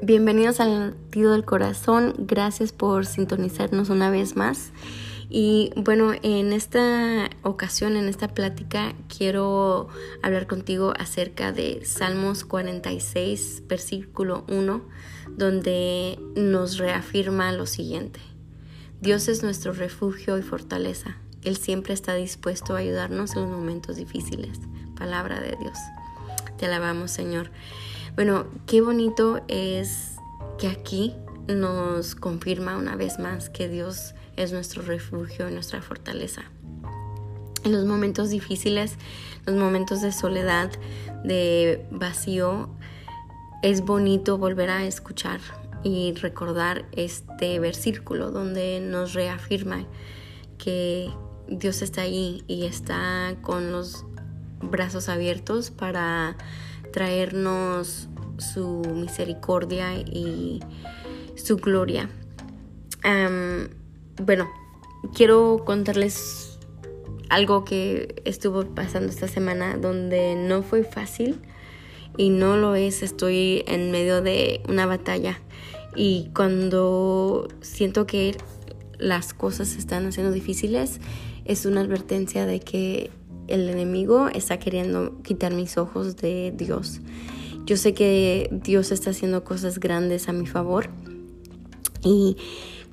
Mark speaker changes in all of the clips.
Speaker 1: Bienvenidos al latido del corazón, gracias por sintonizarnos una vez más. Y bueno, en esta ocasión, en esta plática, quiero hablar contigo acerca de Salmos 46, versículo 1, donde nos reafirma lo siguiente. Dios es nuestro refugio y fortaleza. Él siempre está dispuesto a ayudarnos en los momentos difíciles. Palabra de Dios. Te alabamos, Señor. Bueno, qué bonito es que aquí nos confirma una vez más que Dios es nuestro refugio y nuestra fortaleza. En los momentos difíciles, los momentos de soledad, de vacío, es bonito volver a escuchar y recordar este versículo donde nos reafirma que Dios está ahí y está con los brazos abiertos para traernos su misericordia y su gloria. bueno, quiero contarles algo que estuvo pasando esta semana donde no fue fácil y no lo es. Estoy en medio de una batalla y cuando siento que las cosas se están haciendo difíciles es una advertencia de que el enemigo está queriendo quitar mis ojos de Dios. Yo sé que Dios está haciendo cosas grandes a mi favor y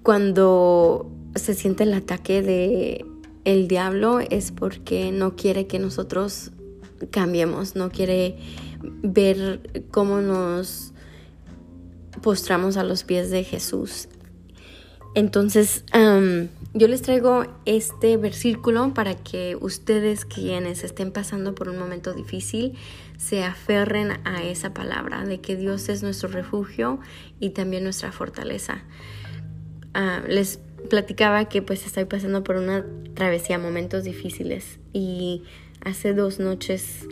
Speaker 1: cuando se siente el ataque de el diablo es porque no quiere que nosotros cambiemos, no quiere ver cómo nos postramos a los pies de Jesús. Entonces, yo les traigo este versículo para que ustedes quienes estén pasando por un momento difícil se aferren a esa palabra de que Dios es nuestro refugio y también nuestra fortaleza. Ah, les platicaba que pues estoy pasando por una travesía, momentos difíciles y hace dos noches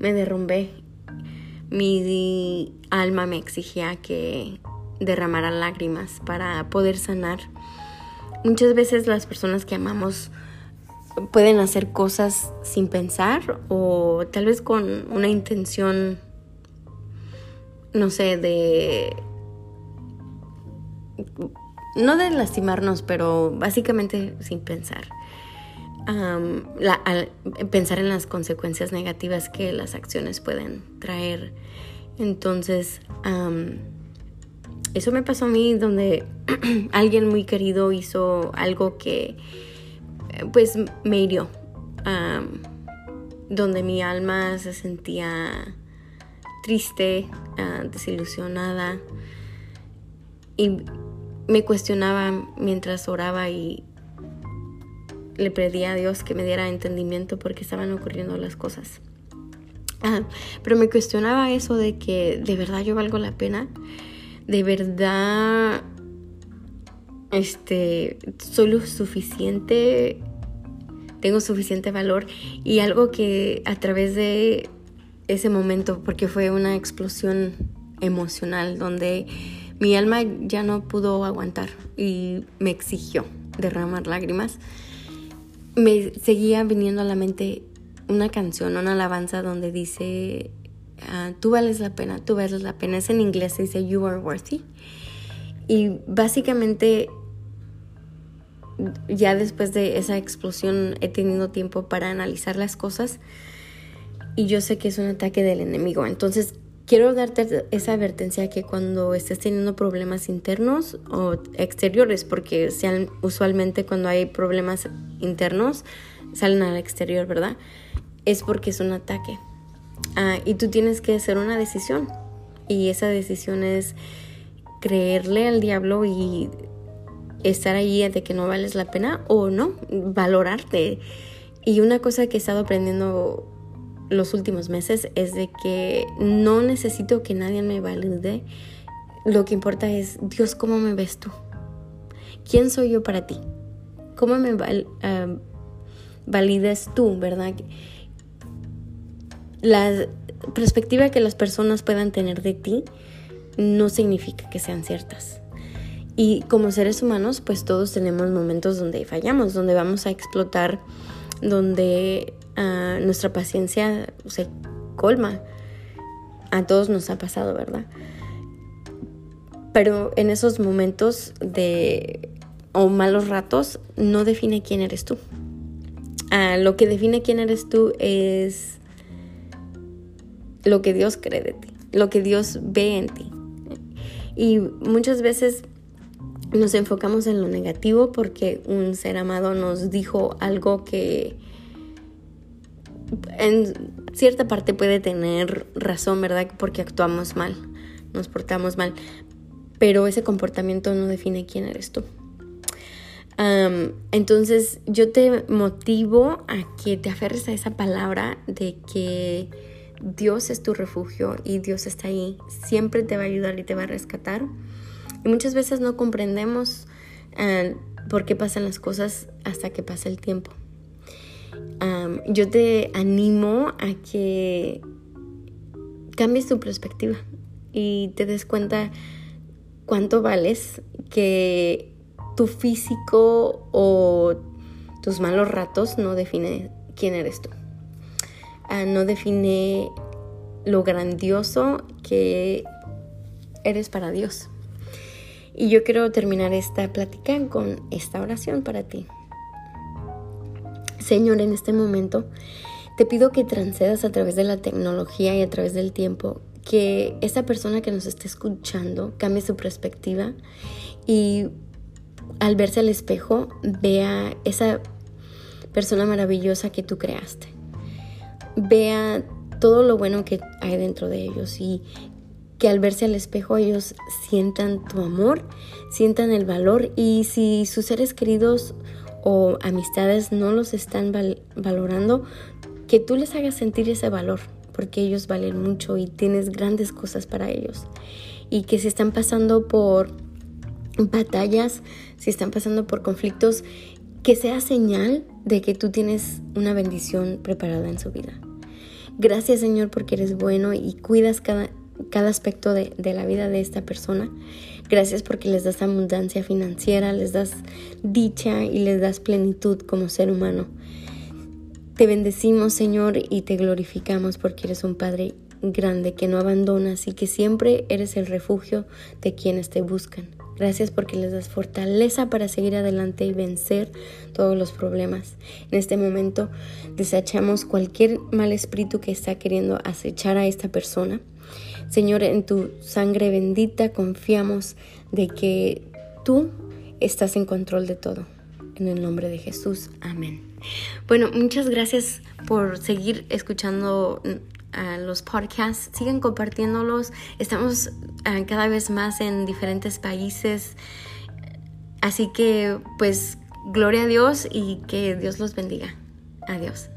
Speaker 1: me derrumbé. Mi alma me exigía que derramara lágrimas para poder sanar Muchas veces las personas que amamos pueden hacer cosas sin pensar o tal vez con una intención, no sé, de... No de lastimarnos, pero básicamente sin pensar. pensar en las consecuencias negativas que las acciones pueden traer. Entonces, eso me pasó a mí donde alguien muy querido hizo algo que pues me hirió. donde mi alma se sentía triste, ah, desilusionada y me cuestionaba mientras oraba y le pedía a Dios que me diera entendimiento porque estaban ocurriendo las cosas. Ah, pero me cuestionaba eso de que de verdad yo valgo la pena de verdad este soy lo suficiente tengo suficiente valor y algo que a través de ese momento porque fue una explosión emocional donde mi alma ya no pudo aguantar y me exigió derramar lágrimas me seguía viniendo a la mente una canción, una alabanza donde dice Ah, tú vales la pena, tú vales la pena. Es en inglés, se dice you are worthy. Y básicamente ya después de esa explosión he tenido tiempo para analizar las cosas y yo sé que es un ataque del enemigo. Entonces quiero darte esa advertencia que cuando estés teniendo problemas internos o exteriores, porque usualmente cuando hay problemas internos salen al exterior, ¿verdad? Es porque es un ataque. Ah, y tú tienes que hacer una decisión. Y esa decisión es creerle al diablo y estar ahí de que no vales la pena o no, valorarte. Y una cosa que he estado aprendiendo los últimos meses es de que no necesito que nadie me valide. Lo que importa es, Dios, ¿cómo me ves tú? ¿Quién soy yo para ti? ¿Cómo me ah, validas tú, verdad? La perspectiva que las personas puedan tener de ti no significa que sean ciertas. Y como seres humanos, pues todos tenemos momentos donde fallamos, donde vamos a explotar, donde ah, nuestra paciencia se colma. A todos nos ha pasado, ¿verdad? Pero en esos momentos de o malos ratos no define quién eres tú. Ah, lo que define quién eres tú es lo que Dios cree de ti, lo que Dios ve en ti. Y muchas veces nos enfocamos en lo negativo porque un ser amado nos dijo algo que en cierta parte puede tener razón, ¿verdad? Porque actuamos mal, nos portamos mal, pero ese comportamiento no define quién eres tú. entonces yo te motivo a que te aferres a esa palabra de que Dios es tu refugio y Dios está ahí, siempre te va a ayudar y te va a rescatar. Y muchas veces no comprendemos eh, por qué pasan las cosas hasta que pasa el tiempo. yo te animo a que cambies tu perspectiva y te des cuenta cuánto vales, que tu físico o tus malos ratos no define quién eres tú. Ah, no define lo grandioso que eres para Dios. Y yo quiero terminar esta plática con esta oración para ti. Señor, en este momento te pido que trancedas a través de la tecnología y a través del tiempo, que esa persona que nos esté escuchando cambie su perspectiva y al verse al espejo vea esa persona maravillosa que tú creaste vea todo lo bueno que hay dentro de ellos y que al verse al espejo ellos sientan tu amor, sientan el valor y si sus seres queridos o amistades no los están valorando, que tú les hagas sentir ese valor, porque ellos valen mucho y tienes grandes cosas para ellos. Y que si están pasando por batallas, si están pasando por conflictos, que sea señal de que tú tienes una bendición preparada en su vida. Gracias Señor porque eres bueno y cuidas cada, cada aspecto de, de, la vida de esta persona. Gracias porque les das abundancia financiera, les das dicha y les das plenitud como ser humano. Te bendecimos Señor y te glorificamos porque eres un Padre grande que no abandonas y que siempre eres el refugio de quienes te buscan. Gracias porque les das fortaleza para seguir adelante y vencer todos los problemas. En este momento desechamos cualquier mal espíritu que está queriendo acechar a esta persona. Señor, en tu sangre bendita confiamos de que tú estás en control de todo. En el nombre de Jesús. Amén. Bueno, muchas gracias por seguir escuchando los podcasts, sigan compartiéndolos. Estamos ah, cada vez más en diferentes países. Así que pues gloria a Dios y que Dios los bendiga. Adiós.